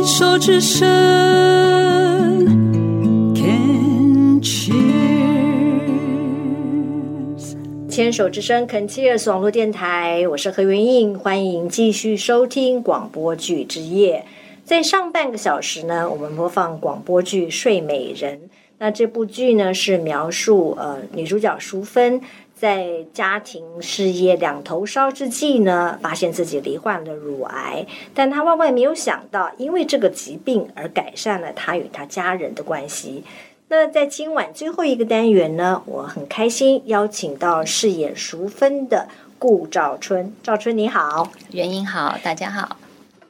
牵手之声，Can cheers。牵手之声 Continuous 网络电台，我是何云印，欢迎继续收听广播剧之夜。在上半个小时呢，我们播放广播剧《睡美人》。那这部剧呢，是描述呃女主角淑芬在家庭事业两头烧之际呢，发现自己罹患了乳癌，但他万万没有想到，因为这个疾病而改善了他与他家人的关系。那在今晚最后一个单元呢，我很开心邀请到饰演淑芬的顾兆春。兆春你好，袁英好，大家好，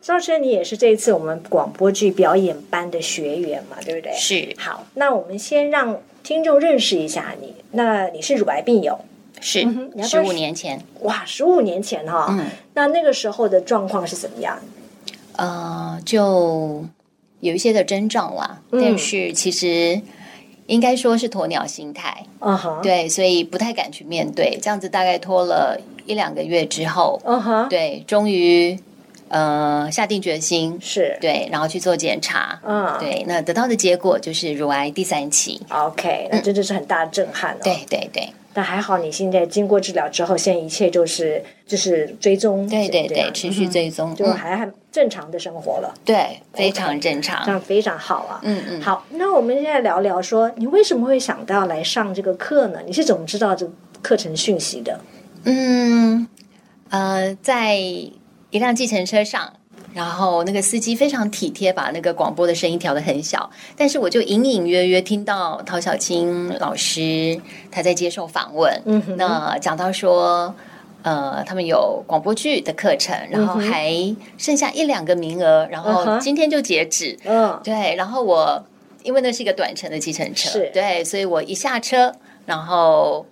赵春你也是这一次我们广播剧表演班的学员嘛，对不对？是好，那我们先让听众认识一下你。那你是乳癌病友，是十要五年前，哇，十五年前哈、嗯。那那个时候的状况是怎么样？呃，就有一些的征兆啦，嗯。但是其实应该说是鸵鸟心态，嗯哼，，对，所以不太敢去面对，这样子大概拖了一两个月之后，嗯哼，对，终于呃下定决心，是，对，然后去做检查，嗯，对，那得到的结果就是乳癌第三期，，OK，那真的是很大的震撼哦。对对对但还好你现在经过治疗之后，现在一切就是就是追踪，对对对持续追踪，就嗯还很正常的生活了，对，非常正常这，样非常好啊。嗯嗯。好，那我们现在聊聊说，你为什么会想到来上这个课呢？你是怎么知道这个课程讯息的？嗯，呃，在一辆计程车上，然后那个司机非常体贴，把那个广播的声音调得很小，但是我就隐隐约约听到陶小青老师他在接受访问，嗯哼。那讲到说。呃，他们有广播剧的课程，然后还剩下一两个名额，然后今天就截止。嗯，对，然后我因为那是一个短程的计程车，是。对，所以我一下车，然后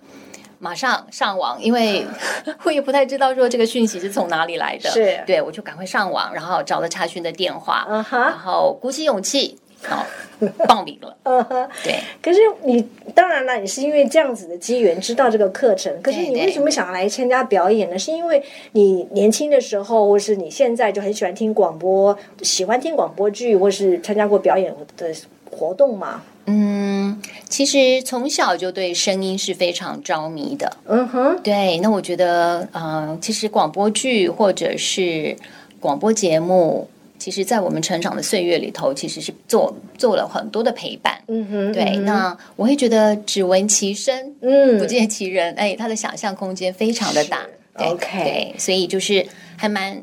马上上网，因为 我也不太知道说这个讯息是从哪里来的，是对我就赶快上网，然后找了查询的电话，然嗯哼，后鼓起勇气，好 报名了，嗯哼。对。可是你当然了，你是因为这样子的机缘知道这个课程，可是你为什么想来参加表演呢？是因为你年轻的时候，或是你现在就很喜欢听广播，喜欢听广播剧，或是参加过表演的活动吗？嗯，其实从小就对声音是非常着迷的。嗯哼，对，那我觉得，嗯、其实广播剧或者是广播节目，其实在我们成长的岁月里头，其实是做做了很多的陪伴。嗯哼，对，嗯那我会觉得只闻其声，嗯不见其人，哎，他的想象空间非常的大。对 OK 对，所以就是还蛮，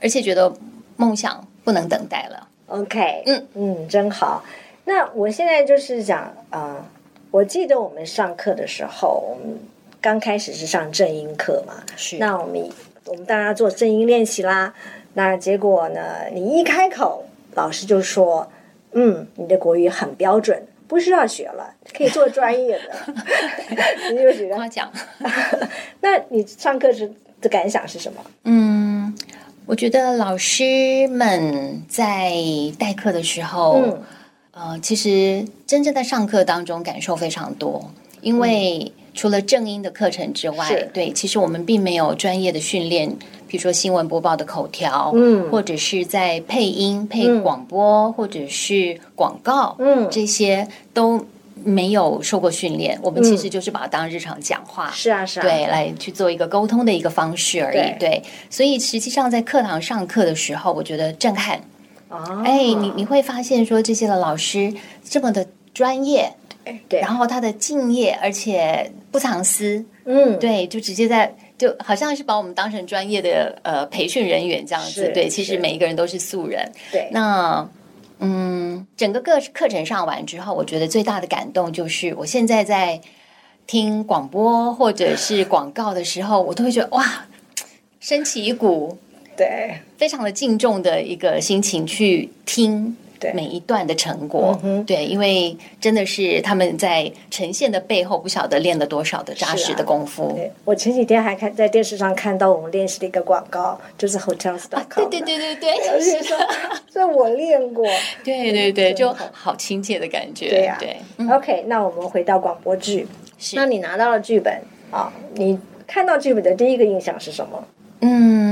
而且觉得梦想不能等待了。OK，嗯嗯，真好。那我现在就是讲啊、呃我记得我们上课的时候，我们刚开始是上正音课嘛，是那我们我们当然要做正音练习啦。那结果呢，你一开口，老师就说：“嗯，你的国语很标准，不需要学了，可以做专业的。”你就觉得，夸奖。那你上课时的感想是什么？嗯，我觉得老师们在代课的时候，嗯呃，其实真正在上课当中感受非常多，因为除了正音的课程之是外，对，其实我们并没有专业的训练，比如说新闻播报的口条，嗯或者是在配音、配嗯广播，或者是广告，嗯这些都没有受过训练。我们其实就是把它当日常讲话，是啊，是啊，对，来去做一个沟通的一个方式而已。对对，所以实际上在课堂上课的时候，我觉得震撼。哦，哎，你你会发现说这些的老师这么的专业，对，然后他的敬业，而且不藏私，嗯，对，就直接在。就好像是把我们当成专业的呃培训人员这样子，对，其实每一个人都是素人。对，那嗯，整个课课程上完之后，我觉得最大的感动就是，我现在在听广播或者是广告的时候，我都会觉得哇，升起一股对，非常的敬重的一个心情去听对每一段的成果嗯。对，因为真的是他们在呈现的背后，不晓得练了多少的扎实的功夫。对我前几天还看在电视上看到我们练习的一个广告，就是 Hotels.com，、对对对对而对，是说 这我练过。对对对，就好好亲切的感觉。对呀、对，嗯 OK，那我们回到广播剧，是那你拿到了剧本啊，你看到剧本的第一个印象是什么？嗯。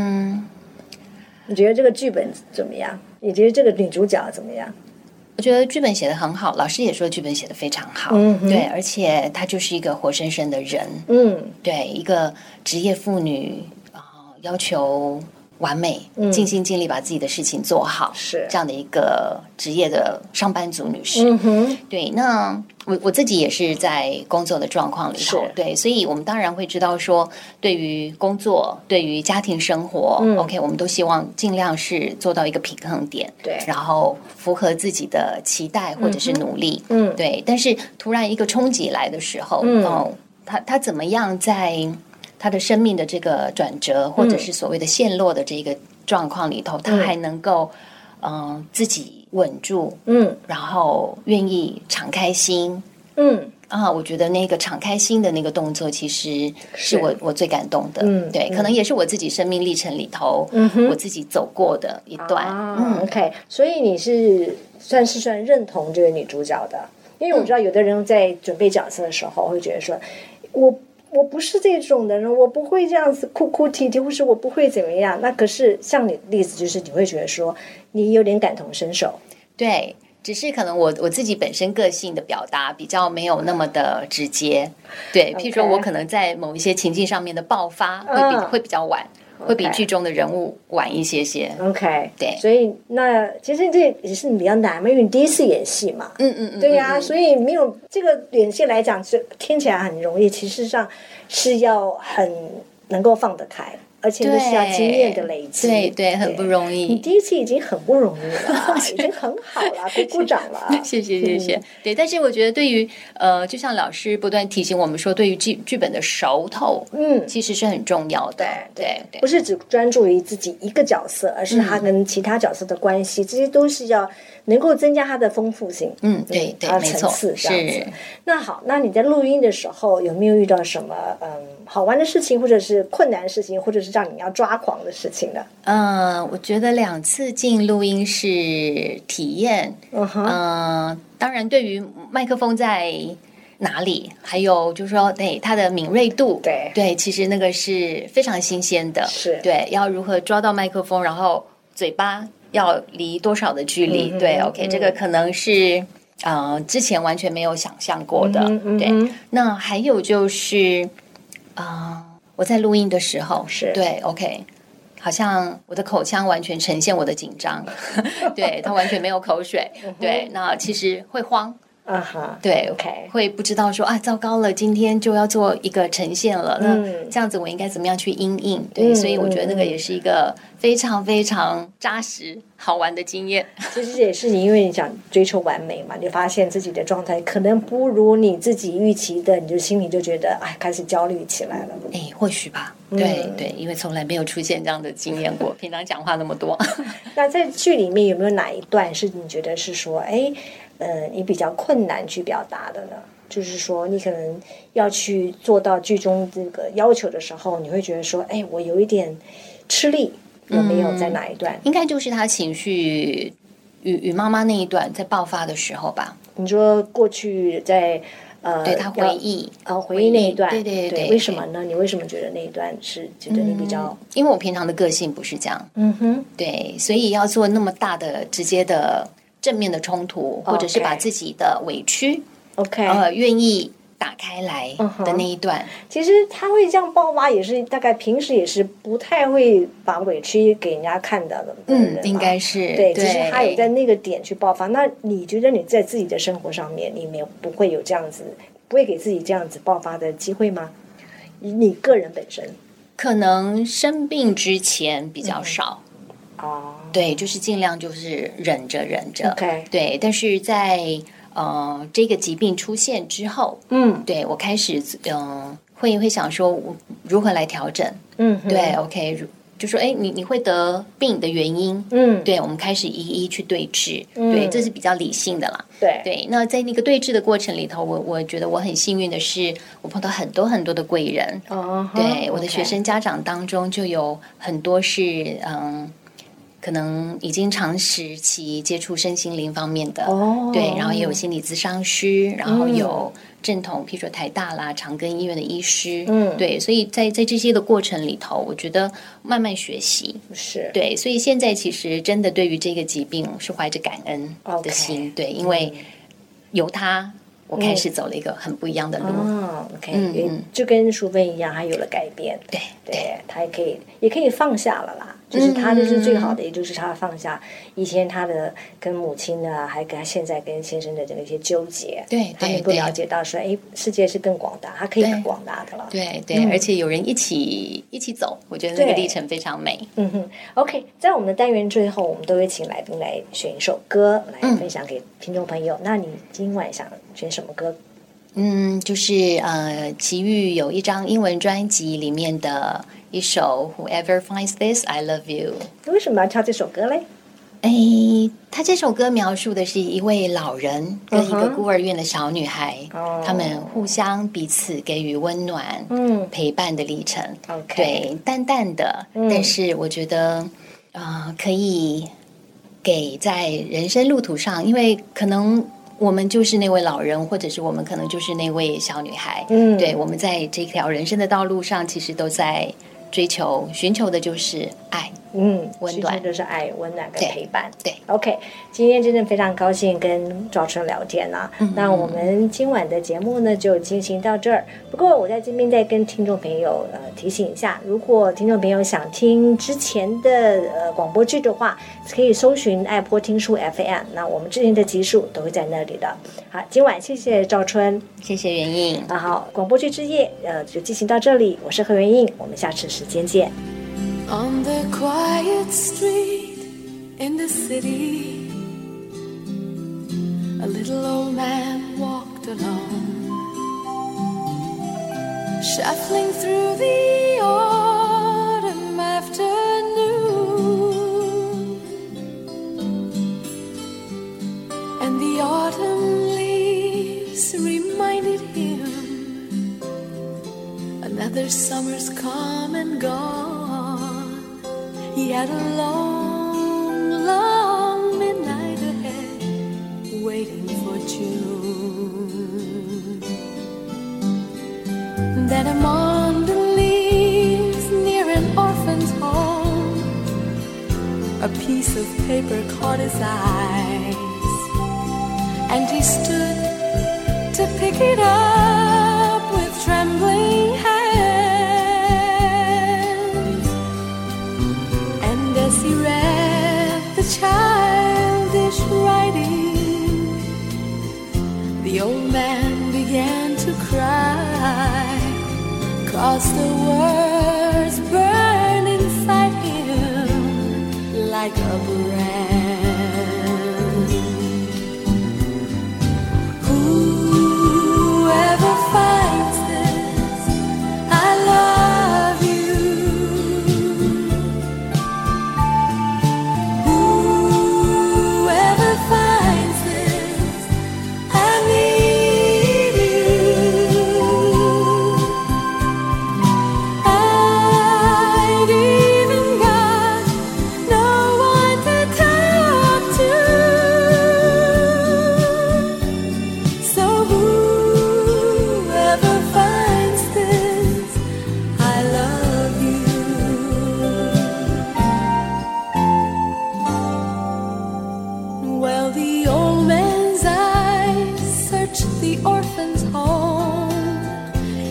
你觉得这个剧本怎么样？你觉得这个女主角怎么样？我觉得剧本写的很好，老师也说剧本写的非常好，嗯对，而且她就是一个活生生的人，嗯对，一个职业妇女啊、要求完美，嗯。尽心尽力把自己的事情做好，是。这样的一个职业的上班族女士。嗯哼，对，那我我自己也是在工作的状况里头，对，所以我们当然会知道说，对于工作，对于家庭生活、嗯。O k 我们都希望尽量是做到一个平衡点，对。然后符合自己的期待或者是努力，嗯。对。但是突然一个冲击来的时候，嗯。哦，他他怎么样在他的生命的这个转折，或者是所谓的陷落的这个状况里头，他嗯还能够嗯、呃自己稳住，嗯。然后愿意敞开心。嗯。啊，我觉得那个敞开心的那个动作，其实是。是我我最感动的。嗯对，嗯。可能也是我自己生命历程里头，嗯哼。我自己走过的一段。啊嗯，，OK，所以你是算是算认同这个女主角的，因为我知道有的人在准备角色的时候会觉得说，我我不是这种的人，我不会这样子哭哭啼啼，或是我不会怎么样。那可是像你的例子，就是你会觉得说，你有点感同身受，对。只是可能我我自己本身个性的表达比较没有那么的直接，对，譬如说我可能在某一些情境上面的爆发会比、嗯会比较晚，会比剧中的人物晚一些些。OK，对。所以那其实这也是比较难嘛，因为你第一次演戏嘛，嗯嗯嗯，对呀、所以没有这个演戏来讲，是听起来很容易，其实上是要很能够放得开，而且都需要经验的累积，对对，很不容易。你第一次已经很不容易了，已经很好了，鼓鼓掌了。谢谢谢谢，对，但是我觉得对于呃，就像老师不断提醒我们说，对于剧剧本的熟透，嗯，其实是很重要的。对对不是只专注于自己一个角色，而是他跟其他角色的关系，这些都是要能够增加他的丰富性。嗯，对对没错，层次这样子是。那好，那你在录音的时候有没有遇到什么嗯好玩的事情，或者是困难的事情，或者是让你要抓狂的事情呢？嗯、我觉得两次进录音室体验，嗯当然对于麦克风在哪里，还有就是说，对它的敏锐度，对对，其实那个是非常新鲜的，是对，要如何抓到麦克风，然后嘴巴要离多少的距离，嗯对，OK，、嗯这个可能是呃之前完全没有想象过的，嗯哼对。嗯哼那还有就是，啊、我在录音的时候，是。对，OK。好像我的口腔完全呈现我的紧张，对他完全没有口水，对，那其实会慌，啊哈，对 OK 会不知道说啊，糟糕了，今天就要做一个呈现了，嗯那这样子我应该怎么样去应应？对，嗯所以我觉得那个也是一个非常非常扎实、好玩的经验。其实也是你，因为你想追求完美嘛，你发现自己的状态可能不如你自己预期的，你就心里就觉得哎，开始焦虑起来了。哎，或许吧，嗯对对，因为从来没有出现这样的经验过，平常讲话那么多。那在剧里面有没有哪一段是你觉得是说，哎，呃，你比较困难去表达的呢？就是说，你可能要去做到剧中这个要求的时候，你会觉得说，哎，我有一点吃力，有没有在哪一段？应该就是他情绪与与妈妈那一段在爆发的时候吧，你说过去在呃，对他回忆。呃回忆那一段，对对对为什么呢？你为什么觉得那一段是觉得你比较因为我平常的个性不是这样，嗯哼对，所以要做那么大的直接的正面的冲突，或者是把自己的委屈 OK？呃愿意打开来的那一段，其实他会这样爆发，也是大概平时也是不太会把委屈给人家看到的。嗯，应该是对，只是他有在那个点去爆发。那你觉得你在自己的生活上面，你没有不会有这样子，不会给自己这样子爆发的机会吗？以你个人本身可能生病之前比较少，哦。对，就是尽量就是忍着忍着，OK，对，但是在呃这个疾病出现之后，嗯。对我开始嗯、呃会会想说我如何来调整，嗯，对，OK，如就说哎你你会得病的原因，嗯。对，我们开始一一去对峙，嗯。对，这是比较理性的啦。对。对，那在那个对峙的过程里头，我我觉得我很幸运的是，我碰到很多很多的贵人。哦，对，我的学生家长当中就有很多是嗯，可可能已经长时期接触身心灵方面的，哦。对，然后也有心理咨商师，然后嗯有正统，譬如说台大啦、长庚医院的医师，嗯。对，所以在在这些的过程里头，我觉得慢慢学习，是，对，所以现在其实真的对于这个疾病是怀着感恩的心对，因为由他，我开始走了一个很不一样的路，嗯，OK，就跟淑芬一样，她有了改变，对对，她也可以，也可以放下了啦。就是她就是最好的，也就是她放下以前她的跟母亲的，还跟她现在跟先生的这个一些纠结，对她能够了解到说，哎，世界是更广大，她可以对更广大的了。对对，而且有人一起一起走，我觉得那个历程非常美。嗯哼，OK，在我们的单元最后，我们都会请来宾来选一首歌来分享给听众朋友。那你今晚想选什么歌？嗯，就是呃，齐豫有一张英文专辑里面的一首《Whoever Finds This, I Love You》。你为什么要唱这首歌嘞？哎，他这首歌描述的是一位老人跟一个孤儿院的小女孩，哦他们互相彼此给予温暖、嗯陪伴的历程。，OK，对，淡淡的，嗯但是我觉得，呃，可以给在人生路途上，因为可能我们就是那位老人，或者是我们可能就是那位小女孩。嗯对，我们在这条人生的道路上，其实都在追求、寻求的就是爱。嗯，温暖就是爱、温暖跟陪伴。对，OK，今天真的非常高兴跟赵春聊天啊。嗯那我们今晚的节目呢就进行到这儿。不过我在这边再跟听众朋友呃提醒一下，如果听众朋友想听之前的呃广播剧的话，可以搜寻爱播听书 FM。那我们之前的集数都会在那里的。好，今晚谢谢赵春。谢谢袁印。那好，广播剧之夜呃就进行到这里，我是何袁印，我们下次时间见。On the quiet street in the city, a little old man walked alone, shuffling through the autumn afternoon. And the autumn leaves reminded him Another summer's come and gone. He had a long, long midnight ahead, waiting for June. Then among the leaves near an orphan's home, a piece of paper caught his eyes, and he stood to pick it up The words burn inside him like a brand.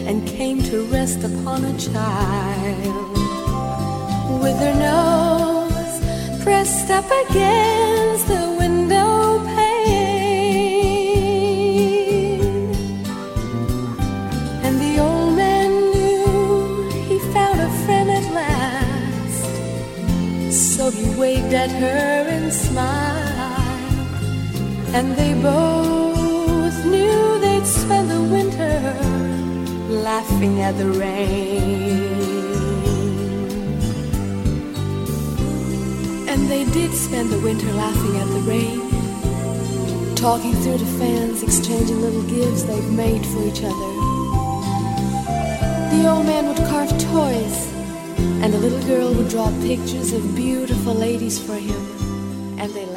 And came to rest upon a child with her nose pressed up against the window pane. And the old man knew he found a friend at last. So he waved at her and smiled. And they both laughing at the rain. And they did spend the winter laughing at the rain. Talking through the fans, exchanging little gifts they've made for each other. The old man would carve toys And the little girl would draw pictures of beautiful ladies for him, and they laughed.